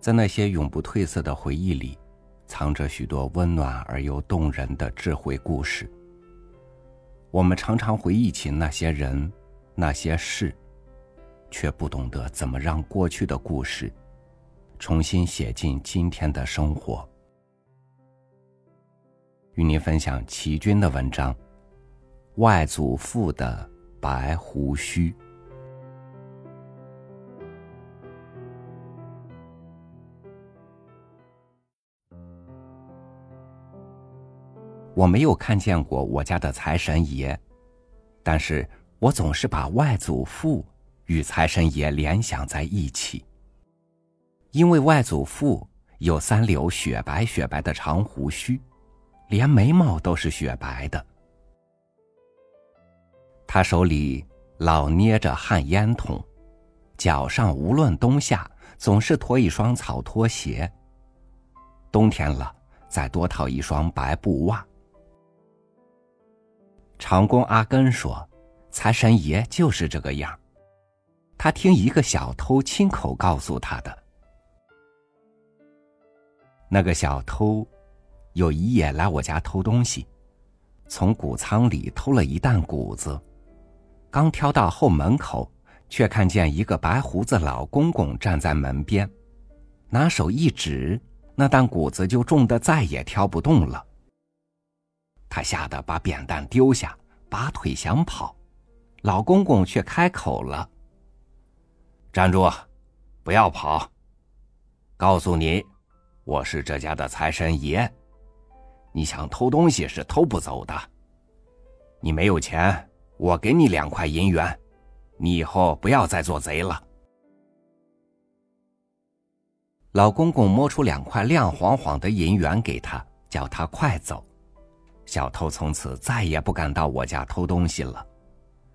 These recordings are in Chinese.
在那些永不褪色的回忆里，藏着许多温暖而又动人的智慧故事。我们常常回忆起那些人、那些事，却不懂得怎么让过去的故事重新写进今天的生活。与您分享齐军的文章《外祖父的白胡须》。我没有看见过我家的财神爷，但是我总是把外祖父与财神爷联想在一起，因为外祖父有三绺雪白雪白的长胡须，连眉毛都是雪白的。他手里老捏着旱烟筒，脚上无论冬夏总是拖一双草拖鞋。冬天了，再多套一双白布袜。长工阿根说：“财神爷就是这个样。”他听一个小偷亲口告诉他的。那个小偷有一夜来我家偷东西，从谷仓里偷了一担谷子，刚挑到后门口，却看见一个白胡子老公公站在门边，拿手一指，那担谷子就重的再也挑不动了。他吓得把扁担丢下，拔腿想跑，老公公却开口了：“站住，不要跑！告诉你，我是这家的财神爷，你想偷东西是偷不走的。你没有钱，我给你两块银元，你以后不要再做贼了。”老公公摸出两块亮晃晃的银元给他，叫他快走。小偷从此再也不敢到我家偷东西了，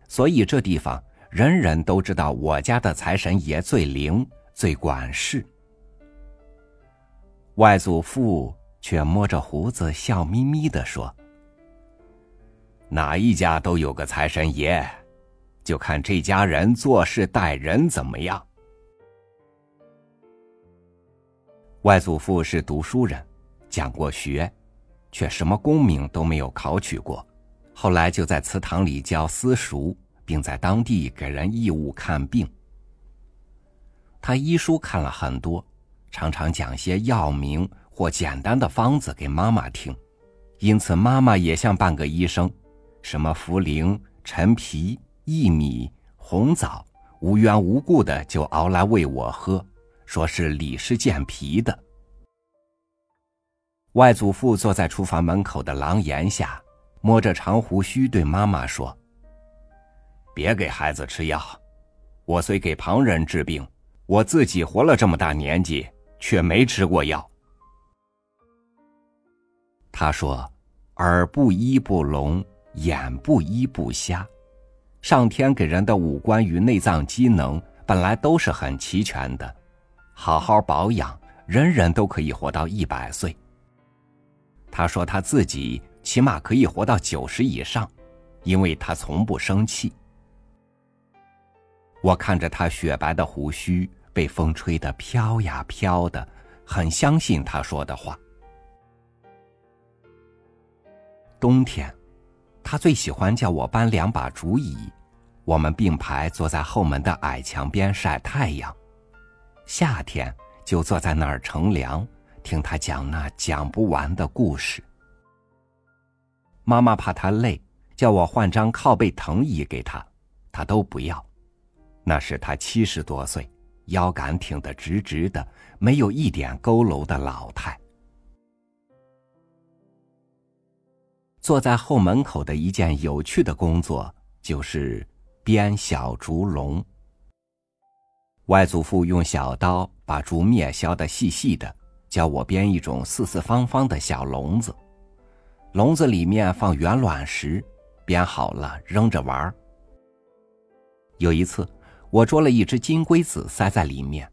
所以这地方人人都知道我家的财神爷最灵、最管事。外祖父却摸着胡子，笑眯眯的说：“哪一家都有个财神爷，就看这家人做事待人怎么样。”外祖父是读书人，讲过学。却什么功名都没有考取过，后来就在祠堂里教私塾，并在当地给人义务看病。他医书看了很多，常常讲些药名或简单的方子给妈妈听，因此妈妈也像半个医生，什么茯苓、陈皮、薏米、红枣，无缘无故的就熬来喂我喝，说是李氏健脾的。外祖父坐在厨房门口的廊檐下，摸着长胡须，对妈妈说：“别给孩子吃药，我虽给旁人治病，我自己活了这么大年纪，却没吃过药。”他说：“耳不依不聋，眼不依不瞎，上天给人的五官与内脏机能本来都是很齐全的，好好保养，人人都可以活到一百岁。”他说他自己起码可以活到九十以上，因为他从不生气。我看着他雪白的胡须被风吹得飘呀飘的，很相信他说的话。冬天，他最喜欢叫我搬两把竹椅，我们并排坐在后门的矮墙边晒太阳。夏天就坐在那儿乘凉。听他讲那讲不完的故事。妈妈怕他累，叫我换张靠背藤椅给他，他都不要。那是他七十多岁，腰杆挺得直直的，没有一点佝偻的老态。坐在后门口的一件有趣的工作，就是编小竹笼。外祖父用小刀把竹篾削得细细的。教我编一种四四方方的小笼子，笼子里面放圆卵石，编好了扔着玩儿。有一次，我捉了一只金龟子塞在里面，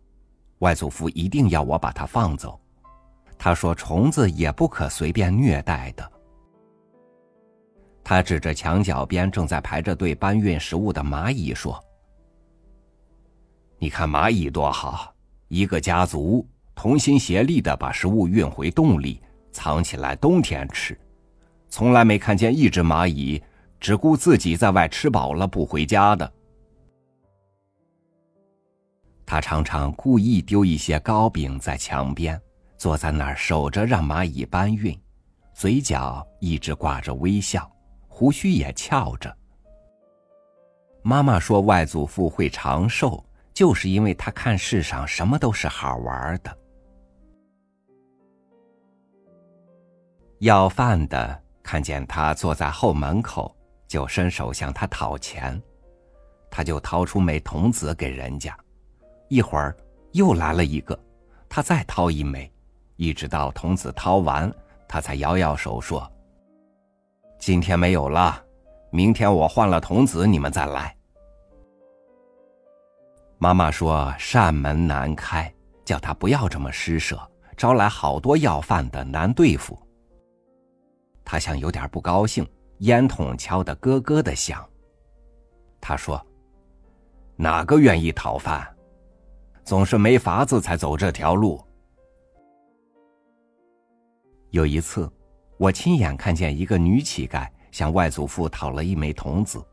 外祖父一定要我把它放走，他说虫子也不可随便虐待的。他指着墙角边正在排着队搬运食物的蚂蚁说：“你看蚂蚁多好，一个家族。”同心协力的把食物运回洞里，藏起来冬天吃，从来没看见一只蚂蚁只顾自己在外吃饱了不回家的。他常常故意丢一些糕饼在墙边，坐在那儿守着让蚂蚁搬运，嘴角一直挂着微笑，胡须也翘着。妈妈说，外祖父会长寿，就是因为他看世上什么都是好玩的。要饭的看见他坐在后门口，就伸手向他讨钱，他就掏出枚铜子给人家。一会儿又来了一个，他再掏一枚，一直到童子掏完，他才摇摇手说：“今天没有了，明天我换了童子，你们再来。”妈妈说：“扇门难开，叫他不要这么施舍，招来好多要饭的难对付。”他像有点不高兴，烟筒敲得咯咯的响。他说：“哪个愿意讨饭？”总是没法子才走这条路。有一次，我亲眼看见一个女乞丐向外祖父讨了一枚铜子，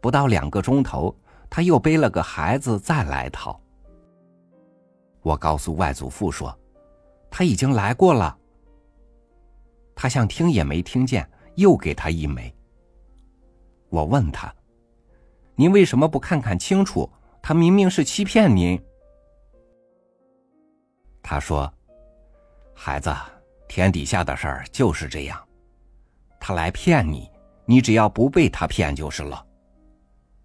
不到两个钟头，她又背了个孩子再来讨。我告诉外祖父说，他已经来过了。他像听也没听见，又给他一枚。我问他：“您为什么不看看清楚？他明明是欺骗您。”他说：“孩子，天底下的事儿就是这样，他来骗你，你只要不被他骗就是了。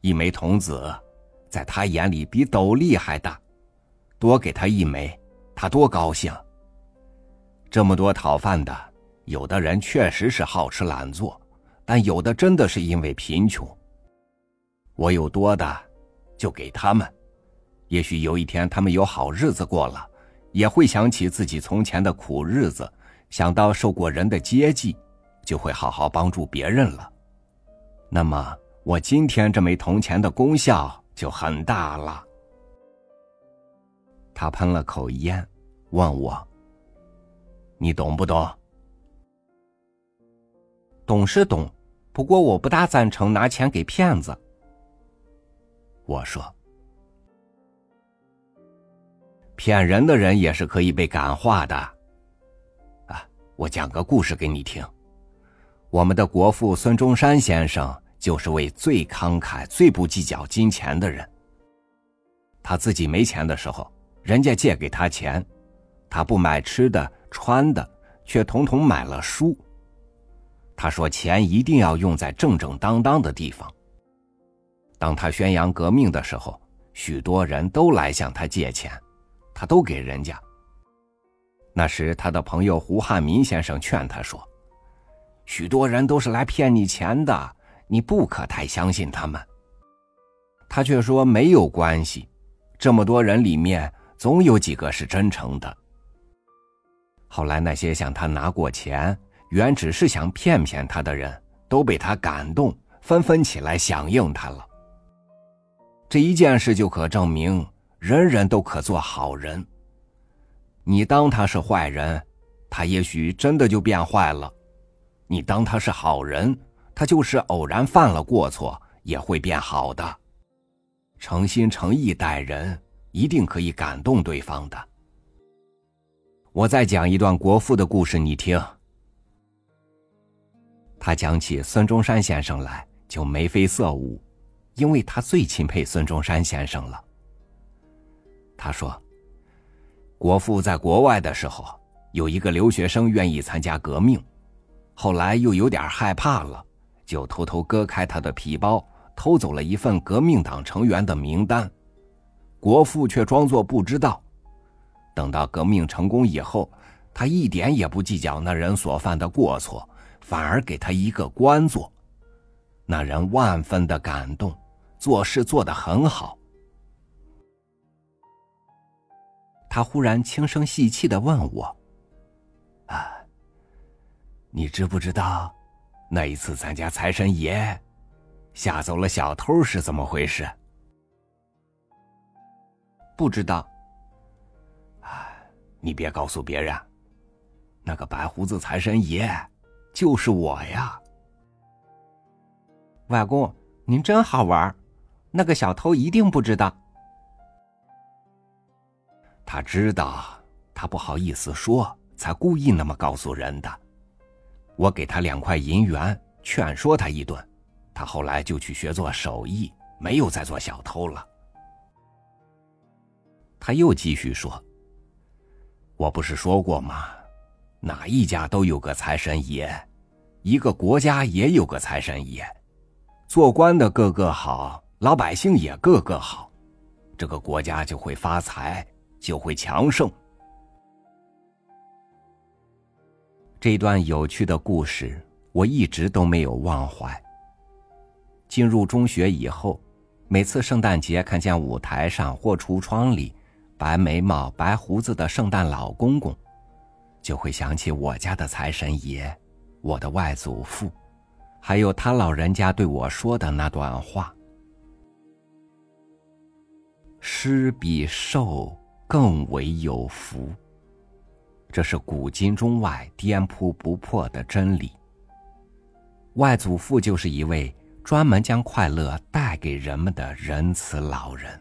一枚铜子，在他眼里比斗笠还大，多给他一枚，他多高兴。这么多讨饭的，有的人确实是好吃懒做，但有的真的是因为贫穷。我有多的，就给他们，也许有一天他们有好日子过了。”也会想起自己从前的苦日子，想到受过人的接济，就会好好帮助别人了。那么，我今天这枚铜钱的功效就很大了。他喷了口烟，问我：“你懂不懂？”懂是懂，不过我不大赞成拿钱给骗子。我说。骗人的人也是可以被感化的。啊，我讲个故事给你听。我们的国父孙中山先生就是位最慷慨、最不计较金钱的人。他自己没钱的时候，人家借给他钱，他不买吃的、穿的，却统统买了书。他说：“钱一定要用在正正当当的地方。”当他宣扬革命的时候，许多人都来向他借钱。他都给人家。那时，他的朋友胡汉民先生劝他说：“许多人都是来骗你钱的，你不可太相信他们。”他却说：“没有关系，这么多人里面，总有几个是真诚的。”后来，那些向他拿过钱，原只是想骗骗他的人，都被他感动，纷纷起来响应他了。这一件事就可证明。人人都可做好人。你当他是坏人，他也许真的就变坏了；你当他是好人，他就是偶然犯了过错，也会变好的。诚心诚意待人，一定可以感动对方的。我再讲一段国父的故事，你听。他讲起孙中山先生来，就眉飞色舞，因为他最钦佩孙中山先生了。他说：“国父在国外的时候，有一个留学生愿意参加革命，后来又有点害怕了，就偷偷割开他的皮包，偷走了一份革命党成员的名单。国父却装作不知道。等到革命成功以后，他一点也不计较那人所犯的过错，反而给他一个官做。那人万分的感动，做事做得很好。”他忽然轻声细气的问我：“啊，你知不知道，那一次咱家财神爷吓走了小偷是怎么回事？”不知道。啊，你别告诉别人。那个白胡子财神爷，就是我呀。外公，您真好玩，那个小偷一定不知道。他知道，他不好意思说，才故意那么告诉人的。我给他两块银元，劝说他一顿，他后来就去学做手艺，没有再做小偷了。他又继续说：“我不是说过吗？哪一家都有个财神爷，一个国家也有个财神爷。做官的个个好，老百姓也个个好，这个国家就会发财，就会强盛。”这段有趣的故事，我一直都没有忘怀。进入中学以后，每次圣诞节看见舞台上或橱窗里白眉毛、白胡子的圣诞老公公，就会想起我家的财神爷，我的外祖父，还有他老人家对我说的那段话：“施比受更为有福。”这是古今中外颠扑不破的真理。外祖父就是一位专门将快乐带给人们的仁慈老人。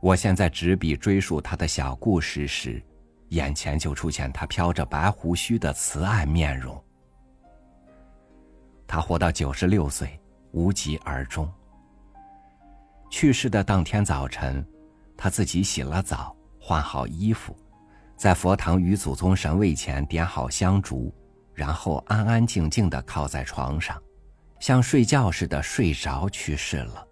我现在执笔追溯他的小故事时，眼前就出现他飘着白胡须的慈爱面容。他活到九十六岁，无疾而终。去世的当天早晨，他自己洗了澡，换好衣服。在佛堂与祖宗神位前点好香烛，然后安安静静的靠在床上，像睡觉似的睡着去世了。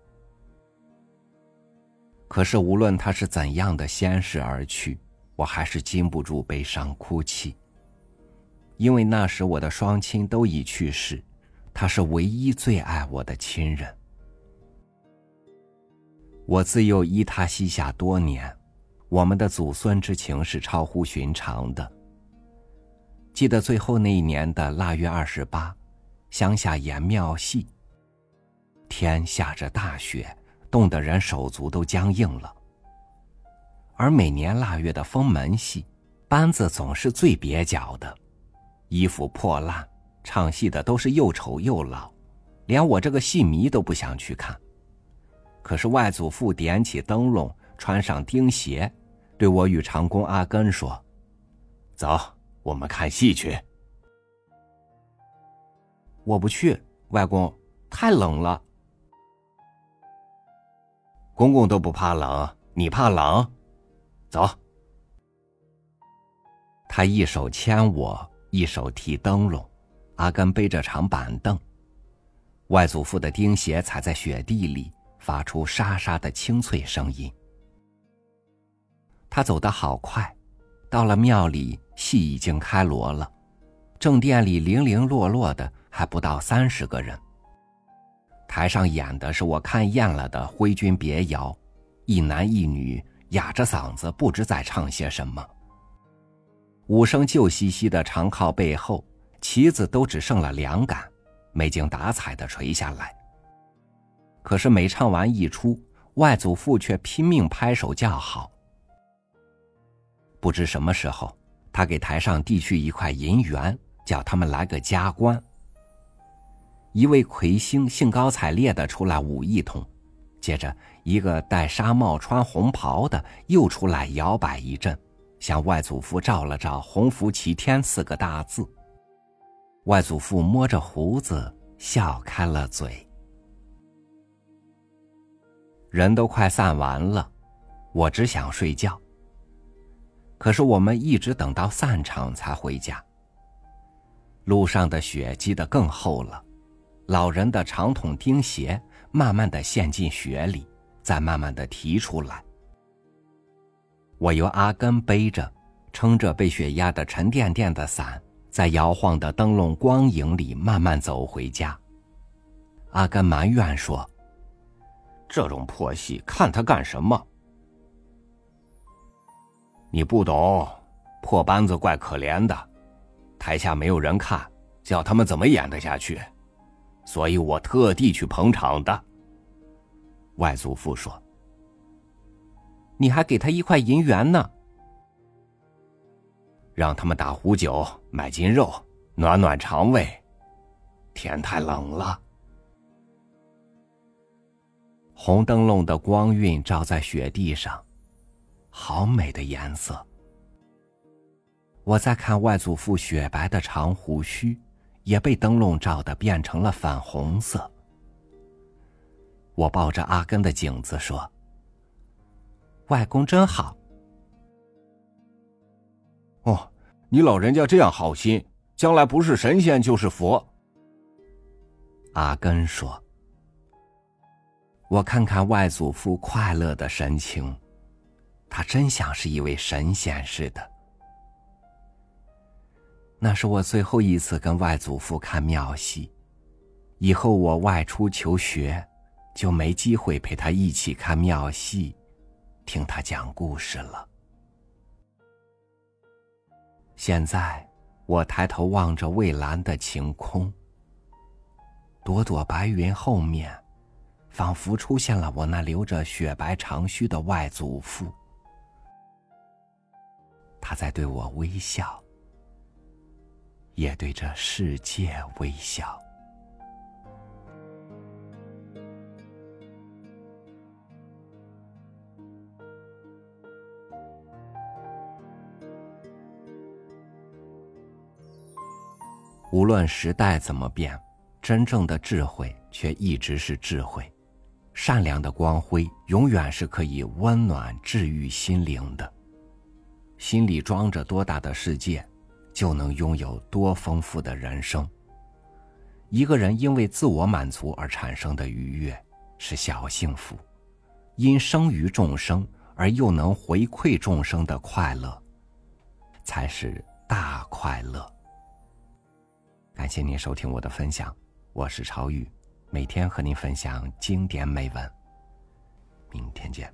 可是无论他是怎样的仙逝而去，我还是禁不住悲伤哭泣。因为那时我的双亲都已去世，他是唯一最爱我的亲人。我自幼依他膝下多年。我们的祖孙之情是超乎寻常的。记得最后那一年的腊月二十八，乡下演庙戏。天下着大雪，冻得人手足都僵硬了。而每年腊月的封门戏，班子总是最蹩脚的，衣服破烂，唱戏的都是又丑又老，连我这个戏迷都不想去看。可是外祖父点起灯笼。穿上钉鞋，对我与长工阿根说：“走，我们看戏去。”我不去，外公，太冷了。公公都不怕冷，你怕冷？走。他一手牵我，一手提灯笼，阿根背着长板凳，外祖父的钉鞋踩在雪地里，发出沙沙的清脆声音。他走得好快，到了庙里，戏已经开锣了。正殿里零零落落的，还不到三十个人。台上演的是我看厌了的徽军别谣，一男一女哑着嗓子，不知在唱些什么。武生旧兮兮的长靠背后，旗子都只剩了两杆，没精打采的垂下来。可是每唱完一出，外祖父却拼命拍手叫好。不知什么时候，他给台上递去一块银元，叫他们来个加官。一位魁星兴高采烈的出来舞一通，接着一个戴纱帽、穿红袍的又出来摇摆一阵，向外祖父照了照“鸿福齐天”四个大字。外祖父摸着胡子笑开了嘴。人都快散完了，我只想睡觉。可是我们一直等到散场才回家。路上的雪积得更厚了，老人的长筒钉鞋慢慢的陷进雪里，再慢慢的提出来。我由阿根背着，撑着被雪压得沉甸甸的伞，在摇晃的灯笼光影里慢慢走回家。阿根埋怨说：“这种破戏看他干什么？”你不懂，破班子怪可怜的，台下没有人看，叫他们怎么演得下去？所以我特地去捧场的。外祖父说：“你还给他一块银元呢，让他们打壶酒，买斤肉，暖暖肠胃。天太冷了。红灯笼的光晕照在雪地上，好美的颜色。我在看外祖父雪白的长胡须，也被灯笼照得变成了粉红色。我抱着阿根的颈子说：“外公真好。”哦，你老人家这样好心，将来不是神仙就是佛。阿根说：“我看看外祖父快乐的神情，他真像是一位神仙似的。”那是我最后一次跟外祖父看庙戏，以后我外出求学。就没机会陪他一起看庙戏，听他讲故事了。现在，我抬头望着蔚蓝的晴空，朵朵白云后面，仿佛出现了我那留着雪白长须的外祖父。他在对我微笑，也对这世界微笑。无论时代怎么变，真正的智慧却一直是智慧。善良的光辉永远是可以温暖治愈心灵的。心里装着多大的世界，就能拥有多丰富的人生。一个人因为自我满足而产生的愉悦是小幸福，因生于众生而又能回馈众生的快乐，才是大快乐。感谢您收听我的分享，我是超宇，每天和您分享经典美文。明天见。